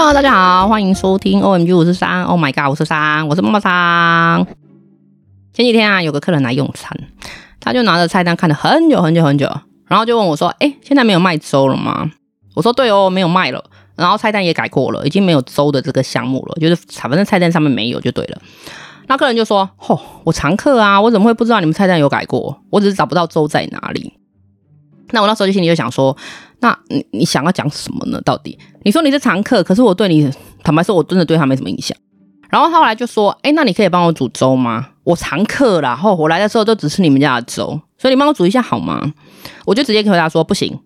Hello，大家好，欢迎收听 OMG 五十三，Oh my God 五十三，我是妈妈桑。前几天啊，有个客人来用餐，他就拿着菜单看了很久很久很久，然后就问我说：“哎，现在没有卖粥了吗？”我说：“对哦，没有卖了。然后菜单也改过了，已经没有粥的这个项目了，就是反正菜单上面没有就对了。”那客人就说：“哦，我常客啊，我怎么会不知道你们菜单有改过？我只是找不到粥在哪里。”那我那时候就心里就想说，那你你想要讲什么呢？到底你说你是常客，可是我对你坦白说，我真的对他没什么印象。然后他后来就说，哎，那你可以帮我煮粥吗？我常客啦，然后我来的时候都只吃你们家的粥，所以你帮我煮一下好吗？我就直接回答说，不行，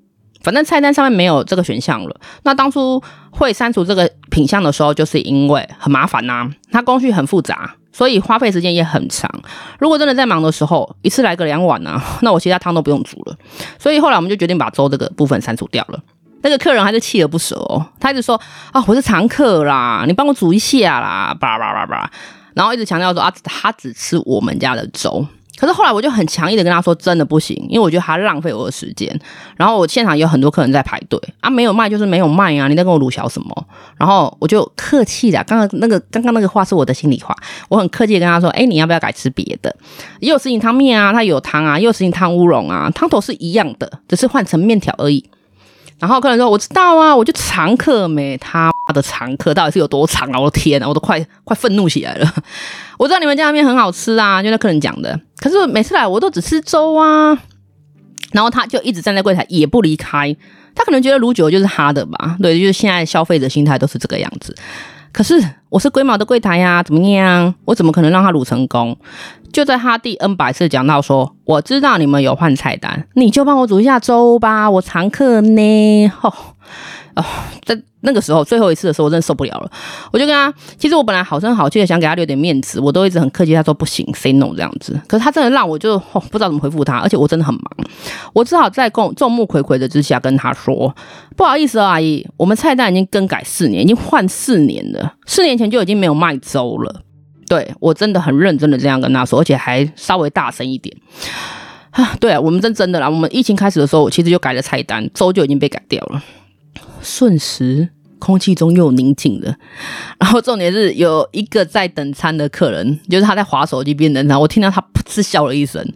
反正菜单上面没有这个选项了。那当初会删除这个品项的时候，就是因为很麻烦呐、啊，它工序很复杂。所以花费时间也很长。如果真的在忙的时候，一次来个两碗呢、那我其他汤都不用煮了。所以后来我们就决定把粥这个部分删除掉了。那个客人还是锲而不舍哦，他一直说啊，我是常客啦，你帮我煮一下啦，叭叭叭叭，然后一直强调说啊，他只吃我们家的粥。可是后来我就很强硬的跟他说，真的不行，因为我觉得他浪费我的时间。然后我现场有很多客人在排队啊，没有卖就是没有卖啊，你在跟我鲁小什么？然后我就客气的，刚刚那个刚刚那个话是我的心里话，我很客气的跟他说，哎，你要不要改吃别的？也有什锦汤面啊，它有汤啊，也有什锦汤乌龙啊，汤头是一样的，只是换成面条而已。然后客人说，我知道啊，我就常客没他。的常客到底是有多长啊？我的天啊，我都快快愤怒起来了！我知道你们家的面很好吃啊，就那客人讲的。可是每次来我都只吃粥啊。然后他就一直站在柜台也不离开。他可能觉得卤酒就是他的吧？对，就是现在消费者心态都是这个样子。可是我是龟毛的柜台呀，怎么样？我怎么可能让他卤成功？就在他第 N 百次讲到说，我知道你们有换菜单，你就帮我煮一下粥吧，我常客呢。吼。哦，在那个时候最后一次的时候，我真的受不了了。我就跟他，其实我本来好声好气的想给他留点面子，我都一直很客气，他说不行，say no 这样子。可是他真的让我就、哦、不知道怎么回复他，而且我真的很忙，我只好在众众目睽睽的之下跟他说，不好意思哦，阿姨，我们菜单已经更改四年，已经换四年了，四年前就已经没有卖粥了。对，我真的很认真的这样跟他说，而且还稍微大声一点。啊，对啊，我们真真的啦，我们疫情开始的时候，我其实就改了菜单，粥就已经被改掉了。瞬时，空气中又宁静了。然后重点是有一个在等餐的客人，就是他在划手机边等餐，我听到他噗嗤笑了一声。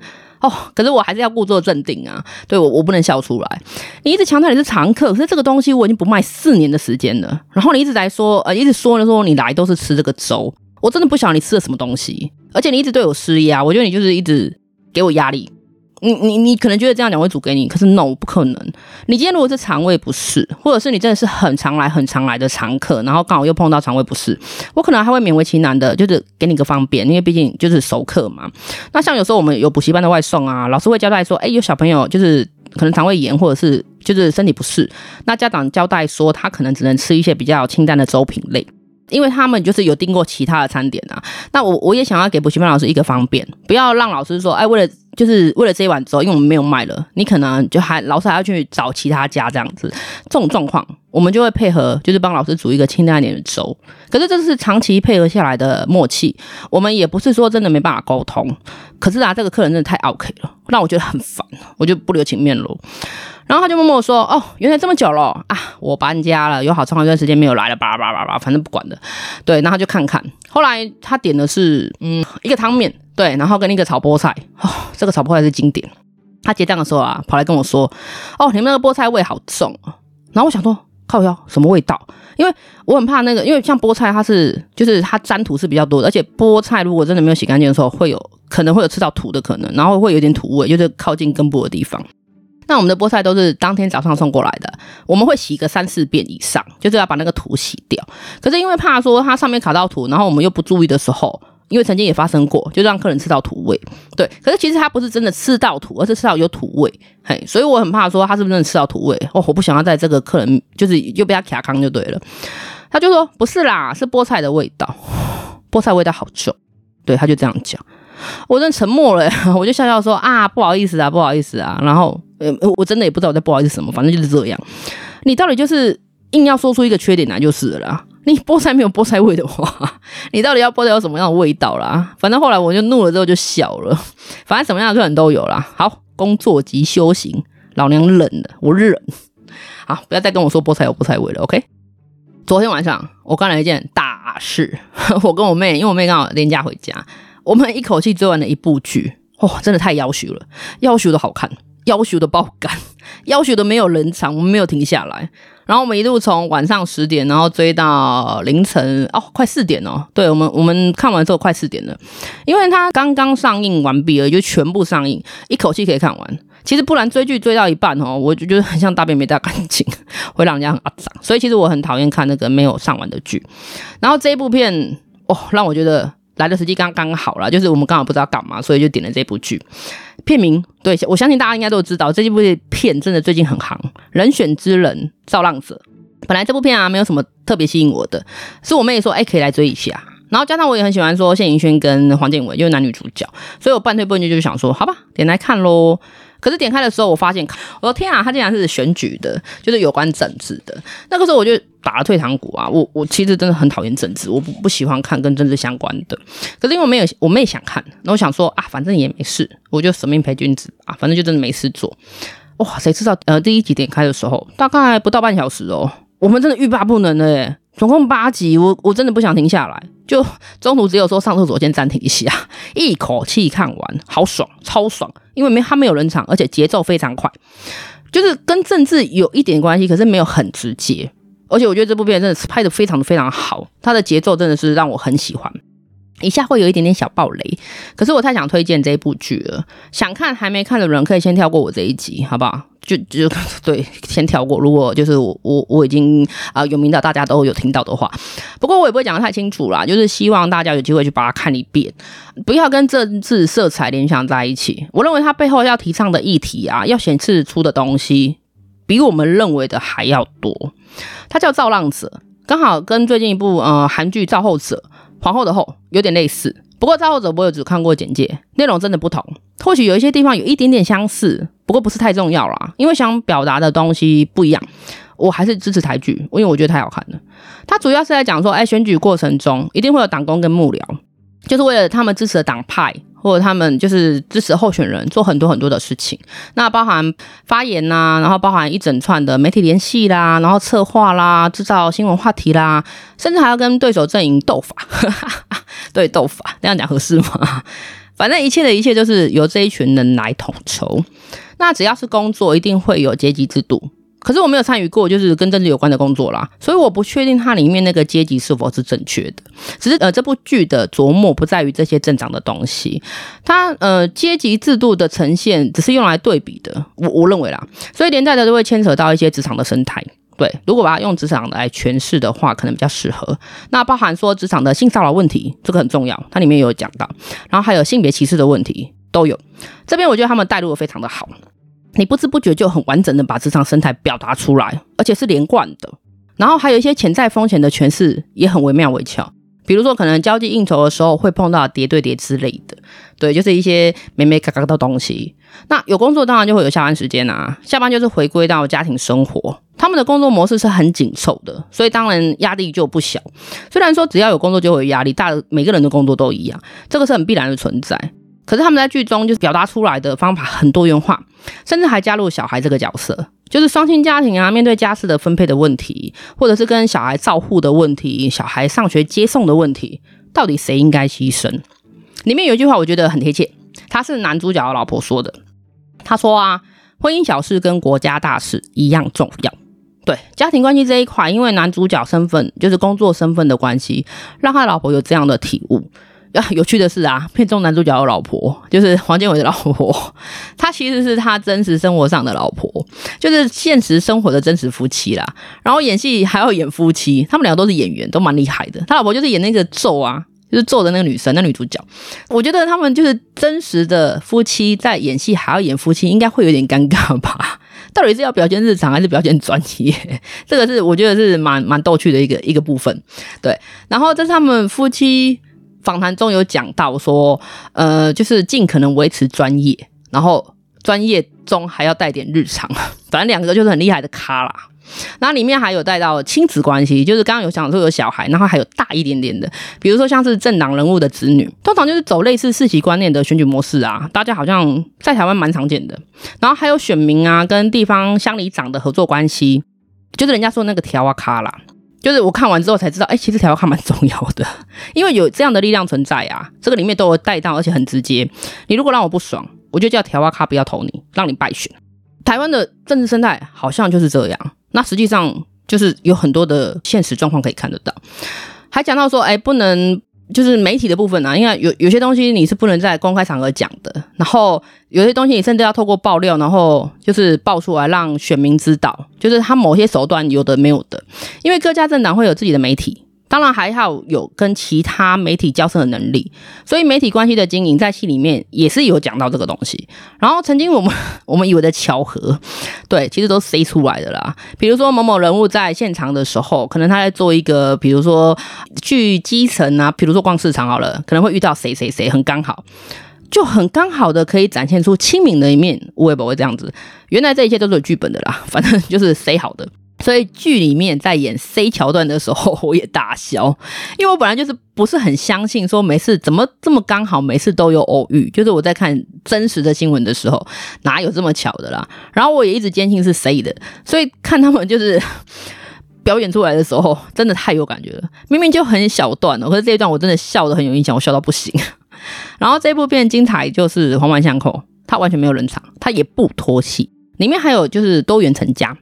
哦，可是我还是要故作镇定啊，对，我我不能笑出来。你一直强调你是常客，可是这个东西我已经不卖四年的时间了。然后你一直在说，呃，一直说的说你来都是吃这个粥，我真的不晓得你吃了什么东西，而且你一直对我施压，我觉得你就是一直给我压力。你你你可能觉得这样讲会煮给你，可是 no 不可能。你今天如果是肠胃不适，或者是你真的是很常来很常来的常客，然后刚好又碰到肠胃不适，我可能还会勉为其难的，就是给你个方便，因为毕竟就是熟客嘛。那像有时候我们有补习班的外送啊，老师会交代说，哎，有小朋友就是可能肠胃炎或者是就是身体不适，那家长交代说他可能只能吃一些比较清淡的粥品类。因为他们就是有订过其他的餐点啊，那我我也想要给补习班老师一个方便，不要让老师说，哎，为了就是为了这一碗粥，因为我们没有卖了，你可能就还老师还要去找其他家这样子，这种状况我们就会配合，就是帮老师煮一个清淡一点的粥。可是这是长期配合下来的默契，我们也不是说真的没办法沟通。可是啊，这个客人真的太 OK 了，让我觉得很烦，我就不留情面了。然后他就默默说：“哦，原来这么久了啊！我搬家了，有好长一段时间没有来了，叭叭叭叭，反正不管的。对，然后就看看。后来他点的是嗯一个汤面，对，然后跟那个炒菠菜。哦，这个炒菠菜是经典。他结账的时候啊，跑来跟我说：哦，你们那个菠菜味好重。然后我想说，靠腰什么味道？因为我很怕那个，因为像菠菜它是就是它粘土是比较多的，而且菠菜如果真的没有洗干净的时候，会有可能会有吃到土的可能，然后会有点土味，就是靠近根部的地方。”那我们的菠菜都是当天早上送过来的，我们会洗个三四遍以上，就是要把那个土洗掉。可是因为怕说它上面卡到土，然后我们又不注意的时候，因为曾经也发生过，就让客人吃到土味。对，可是其实他不是真的吃到土，而是吃到有土味。嘿，所以我很怕说他是不是真的吃到土味哦，我不想要在这个客人就是又被他卡康就对了。他就说不是啦，是菠菜的味道，菠菜味道好重。对，他就这样讲。我真的沉默了，我就笑笑说啊，不好意思啊，不好意思啊。然后，呃，我真的也不知道我在不好意思什么，反正就是这样。你到底就是硬要说出一个缺点来就是了啦。你菠菜没有菠菜味的话，你到底要菠菜有什么样的味道啦？反正后来我就怒了之后就笑了。反正什么样的客人都有啦。好，工作及修行，老娘忍了，我忍。好，不要再跟我说菠菜有菠菜味了，OK？昨天晚上我干了一件大事，我跟我妹，因为我妹刚好连假回家，我们一口气追完了一部剧，哇、真的太夭寿了，夭寿的好看，要求的爆肝，要求的没有冷场，我们没有停下来。然后我们一路从晚上十点，然后追到凌晨哦，快四点哦。对，我们我们看完之后快四点了，因为它刚刚上映完毕了，就全部上映，一口气可以看完。其实不然追剧追到一半哦，我就觉得很像大便没大干净，会让人家很阿杂。所以其实我很讨厌看那个没有上完的剧。然后这一部片哦，让我觉得。来的时机刚刚好了，就是我们刚好不知道干嘛，所以就点了这部剧。片名，对，我相信大家应该都知道，这一部片真的最近很行，《人选之人造浪者》。本来这部片啊没有什么特别吸引我的，是我妹说，哎，可以来追一下。然后加上我也很喜欢说谢盈萱跟黄建伟，因为男女主角，所以我半推半就就想说，好吧，点来看喽。可是点开的时候，我发现，我说天啊，他竟然是选举的，就是有关政治的。那个时候我就打了退堂鼓啊，我我其实真的很讨厌政治，我不不喜欢看跟政治相关的。可是因为我没有，我妹想看，那我想说啊，反正也没事，我就舍命陪君子啊，反正就真的没事做。哇，谁知道呃，第一集点开的时候，大概不到半小时哦，我们真的欲罢不能了耶。总共八集，我我真的不想停下来，就中途只有说上厕所先暂停一下，一口气看完，好爽，超爽，因为没他没有人场，而且节奏非常快，就是跟政治有一点关系，可是没有很直接，而且我觉得这部片真的是拍的非常的非常好，它的节奏真的是让我很喜欢。以下会有一点点小爆雷，可是我太想推荐这部剧了。想看还没看的人可以先跳过我这一集，好不好？就就对，先跳过。如果就是我我我已经啊、有名的大家都有听到的话，不过我也不会讲得太清楚啦。就是希望大家有机会去把它看一遍，不要跟政治色彩联想在一起。我认为它背后要提倡的议题啊，要显示出的东西，比我们认为的还要多。它叫《造浪者》，刚好跟最近一部呃韩剧《造后者》。皇后的后有点类似，不过造后者我有只看过简介，内容真的不同。或许有一些地方有一点点相似，不过不是太重要啦，因为想表达的东西不一样。我还是支持台剧，因为我觉得太好看了。它主要是在讲说，哎，选举过程中一定会有党工跟幕僚，就是为了他们支持的党派。或者他们就是支持候选人做很多很多的事情，那包含发言呐、啊，然后包含一整串的媒体联系啦，然后策划啦，制造新闻话题啦，甚至还要跟对手阵营斗法，对，斗法，这样讲合适吗？反正一切的一切就是由这一群人来统筹。那只要是工作，一定会有阶级制度。可是我没有参与过，就是跟政治有关的工作啦，所以我不确定它里面那个阶级是否是正确的。只是呃，这部剧的琢磨不在于这些正常的东西，它呃阶级制度的呈现只是用来对比的。我我认为啦，所以连带的都会牵扯到一些职场的生态。对，如果把它用职场来诠释的话，可能比较适合。那包含说职场的性骚扰问题，这个很重要，它里面有讲到，然后还有性别歧视的问题都有。这边我觉得他们带入的非常的好。你不知不觉就很完整的把职场生态表达出来，而且是连贯的。然后还有一些潜在风险的诠释也很惟妙惟肖，比如说可能交际应酬的时候会碰到叠对叠之类的，对，就是一些眉眉角角的东西。那有工作当然就会有下班时间啊，下班就是回归到家庭生活。他们的工作模式是很紧凑的，所以当然压力就不小。虽然说只要有工作就会有压力，大每个人的工作都一样，这个是很必然的存在。可是他们在剧中就是表达出来的方法很多元化，甚至还加入小孩这个角色，就是双亲家庭啊，面对家事的分配的问题，或者是跟小孩照护的问题，小孩上学接送的问题，到底谁应该牺牲？里面有一句话我觉得很贴切，他是男主角的老婆说的，他说啊，婚姻小事跟国家大事一样重要。对，家庭关系这一块，因为男主角身份就是工作身份的关系，让他老婆有这样的体悟。有趣的是啊，片中男主角的老婆就是黄建伟的老婆，她其实是他真实生活上的老婆，就是现实生活的真实夫妻啦。然后演戏还要演夫妻，他们两个都是演员，都蛮厉害的。他老婆就是演那个咒啊，就是咒的那个女生，那女主角。我觉得他们就是真实的夫妻，在演戏还要演夫妻，应该会有点尴尬吧？到底是要表现日常还是表现专业？这个是我觉得是蛮蛮逗趣的一个一个部分。对，然后这是他们夫妻。访谈中有讲到说，呃，就是尽可能维持专业，然后专业中还要带点日常，反正两个就是很厉害的咖啦。然后里面还有带到亲子关系，就是刚刚有讲说有小孩，然后还有大一点点的，比如说像是政党人物的子女，通常就是走类似世袭观念的选举模式啊，大家好像在台湾蛮常见的。然后还有选民啊，跟地方乡里长的合作关系，就是人家说那个条啊咖啦。就是我看完之后才知道，哎、欸，其实调咖蛮重要的，因为有这样的力量存在啊，这个里面都有带到，而且很直接。你如果让我不爽，我就叫调咖不要投你，让你败选。台湾的政治生态好像就是这样，那实际上就是有很多的现实状况可以看得到。还讲到说，哎、不能。就是媒体的部分啊，因为有有些东西你是不能在公开场合讲的，然后有些东西你甚至要透过爆料，然后就是爆出来让选民知道，就是他某些手段有的没有的，因为各家政党会有自己的媒体。当然还要有跟其他媒体交涉的能力，所以媒体关系的经营在戏里面也是有讲到这个东西。然后曾经我们 我们以为的巧合，对，其实都塞出来的啦。比如说某某人物在现场的时候，可能他在做一个，比如说去基层啊，比如说逛市场好了，可能会遇到谁谁谁，很刚好，就很刚好的可以展现出亲民的一面。我也不会这样子，原来这一切都是有剧本的啦，反正就是塞好的。所以剧里面在演 C 桥段的时候，我也大笑，因为我本来就是不是很相信说每次怎么这么刚好，每次都有偶遇。就是我在看真实的新闻的时候，哪有这么巧的啦？然后我也一直坚信是 C 的，所以看他们就是表演出来的时候，真的太有感觉了。明明就很小段哦，可是这一段我真的笑得很有印象，我笑到不行。然后这部片精彩就是环环相扣，它完全没有冷场，它也不拖戏，里面还有就是多元成家。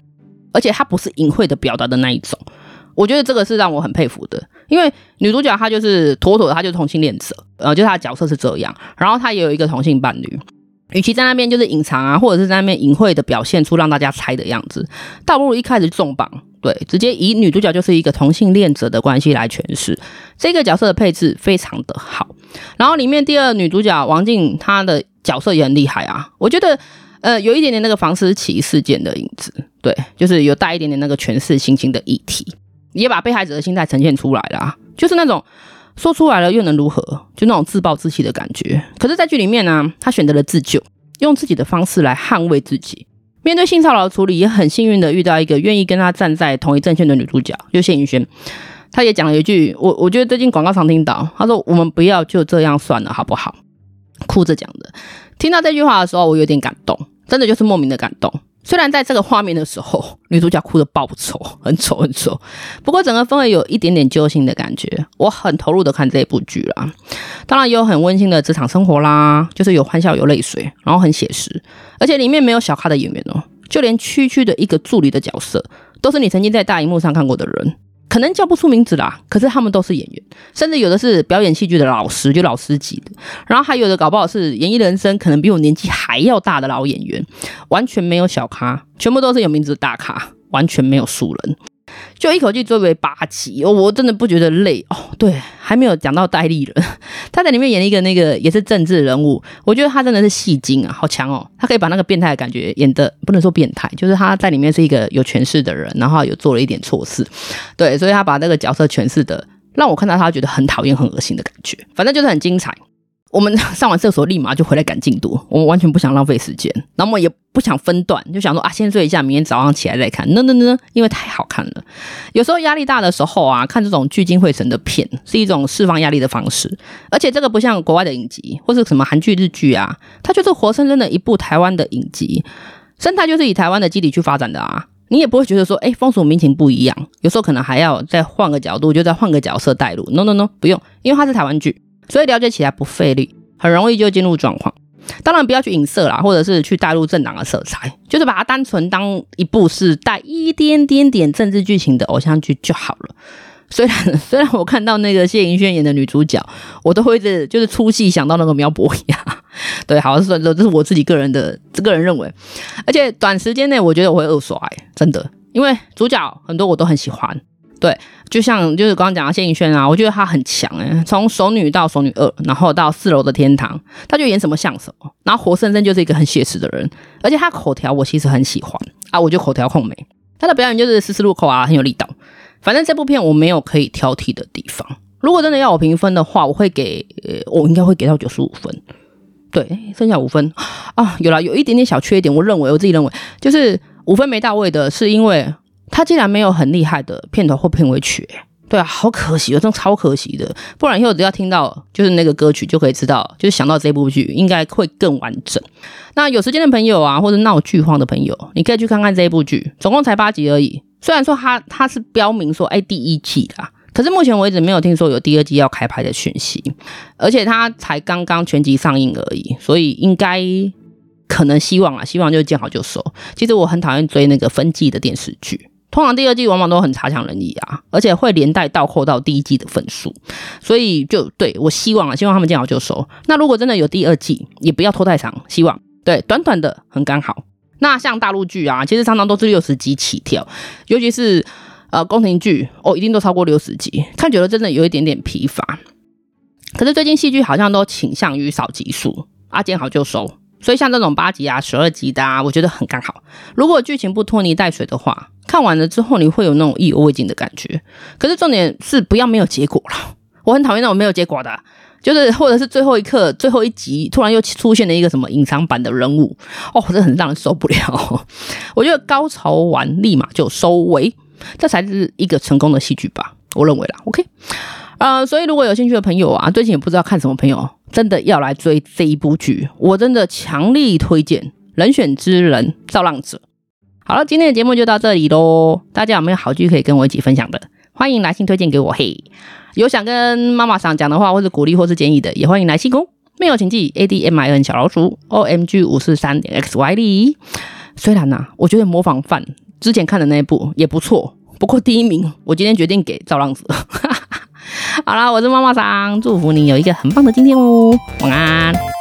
而且她不是隐晦的表达的那一种，我觉得这个是让我很佩服的。因为女主角她就是妥妥的，她就是同性恋者，呃，就她的角色是这样。然后她也有一个同性伴侣，与其在那边就是隐藏啊，或者是在那边隐晦的表现出让大家猜的样子，倒不如一开始重磅，对，直接以女主角就是一个同性恋者的关系来诠释这个角色的配置非常的好。然后里面第二女主角王静，她的角色也很厉害啊，我觉得。呃，有一点点那个房思琪事件的影子，对，就是有带一点点那个权势性侵的议题，也把被害者的心态呈现出来了，就是那种说出来了又能如何，就那种自暴自弃的感觉。可是，在剧里面呢、他选择了自救，用自己的方式来捍卫自己。面对性骚扰的处理，也很幸运的遇到一个愿意跟他站在同一阵线的女主角，就谢盈萱。他也讲了一句，我我觉得最近广告常听到，他说：“我们不要就这样算了，好不好？”哭着讲的。听到这句话的时候，我有点感动。真的就是莫名的感动。虽然在这个画面的时候，女主角哭得爆丑，很丑很丑。不过整个氛围有一点点揪心的感觉，我很投入的看这一部剧啦。当然也有很温馨的职场生活啦，就是有欢笑有泪水，然后很写实。而且里面没有小咖的演员哦，就连区区的一个助理的角色，都是你曾经在大荧幕上看过的人。可能叫不出名字啦，可是他们都是演员，甚至有的是表演戏剧的老师，就老师级的，然后还有的搞不好是演艺人生，可能比我年纪还要大的老演员，完全没有小咖，全部都是有名字的大咖，完全没有熟人。就一口气追为八集，我真的不觉得累哦。对，还没有讲到戴立忍，他在里面演了一个那个也是政治人物，我觉得他真的是戏精啊，好强哦。他可以把那个变态的感觉演得不能说变态，就是他在里面是一个有权势的人，然后有做了一点错事，对，所以他把那个角色诠释的让我看到他觉得很讨厌、很恶心的感觉，反正就是很精彩。我们上完厕所立马就回来赶进度，我们完全不想浪费时间，然后我们也不想分段，就想说啊，先睡一下，明天早上起来再看。no no no，因为太好看了。有时候压力大的时候啊，看这种聚精会神的片是一种释放压力的方式。而且这个不像国外的影集或是什么韩剧、日剧啊，它就是活生生的一部台湾的影集，生态就是以台湾的基底去发展的啊。你也不会觉得说，哎，风俗民情不一样。有时候可能还要再换个角度，就再换个角色带入。no no no，不用，因为它是台湾剧。所以了解起来不费力，很容易就进入状况。当然不要去影射啦，或者是去带入政党的色彩，就是把它单纯当一部是带一点点点政治剧情的偶像剧就好了。虽然虽然我看到那个谢盈萱演的女主角，我都会是就是出戏想到那个苗博雅，对，好像是说这是我自己个人的个人认为。而且短时间内我觉得我会二刷，真的，因为主角很多我都很喜欢。对，就像就是刚刚讲到谢盈萱啊，我觉得他很强诶，从熟女到熟女二，然后到四楼的天堂，他就演什么像什么，然后活生生就是一个很写实的人，而且他口条我其实很喜欢啊，我就口条控美，他的表演就是丝丝入扣啊，很有力道。反正这部片我没有可以挑剔的地方，如果真的要我评分的话，我会给，我应该会给到九十五分，对，剩下五分 啊，有啦，有一点点小缺点，我认为我自己认为就是五分没到位的，是因为。他竟然没有很厉害的片头或片尾曲，对啊，好可惜哦，真的超可惜的。不然以后只要听到就是那个歌曲，就可以知道，就是想到这部剧应该会更完整。那有时间的朋友啊，或者闹剧荒的朋友，你可以去看看这部剧，总共才八集而已，虽然说它它是标明说哎第一季啦，可是目前为止没有听说有第二季要开拍的讯息，而且它才刚刚全集上映而已，所以应该可能希望啊，希望就见好就收。其实我很讨厌追那个分季的电视剧。通常第二季往往都很差强人意啊，而且会连带倒扣到第一季的分数，所以就对我希望啊，希望他们见好就收。那如果真的有第二季，也不要拖太长，希望对短短的很刚好。那像大陆剧啊，其实常常都是六十集起跳，尤其是呃宫廷剧哦，一定都超过六十集，看久了真的有一点点疲乏。可是最近戏剧好像都倾向于少集数啊，见好就收。所以像这种八集啊、十二集的啊，我觉得很刚好。如果剧情不拖泥带水的话，看完了之后你会有那种意犹未尽的感觉。可是重点是不要没有结果了。我很讨厌那种没有结果的，就是或者是最后一刻、最后一集突然又出现了一个什么隐藏版的人物，哦，这很让人受不了。我觉得高潮完立马就收尾，这才是一个成功的戏剧吧，我认为啦。OK。呃，所以如果有兴趣的朋友啊，最近也不知道看什么朋友，真的要来追这一部剧，我真的强力推荐《人选之人造浪者》。好了，今天的节目就到这里喽，大家有没有好剧可以跟我一起分享的？欢迎来信推荐给我嘿。有想跟妈妈想讲的话，或是鼓励，或是建议的，也欢迎来信哦。没有请记 A D M I N 小老鼠 O M G 五四三点 X Y D。虽然呢、啊，我觉得模仿犯之前看的那一部也不错，不过第一名我今天决定给造浪子。好啦，我是猫猫桑，祝福你有一个很棒的今天哦，晚安。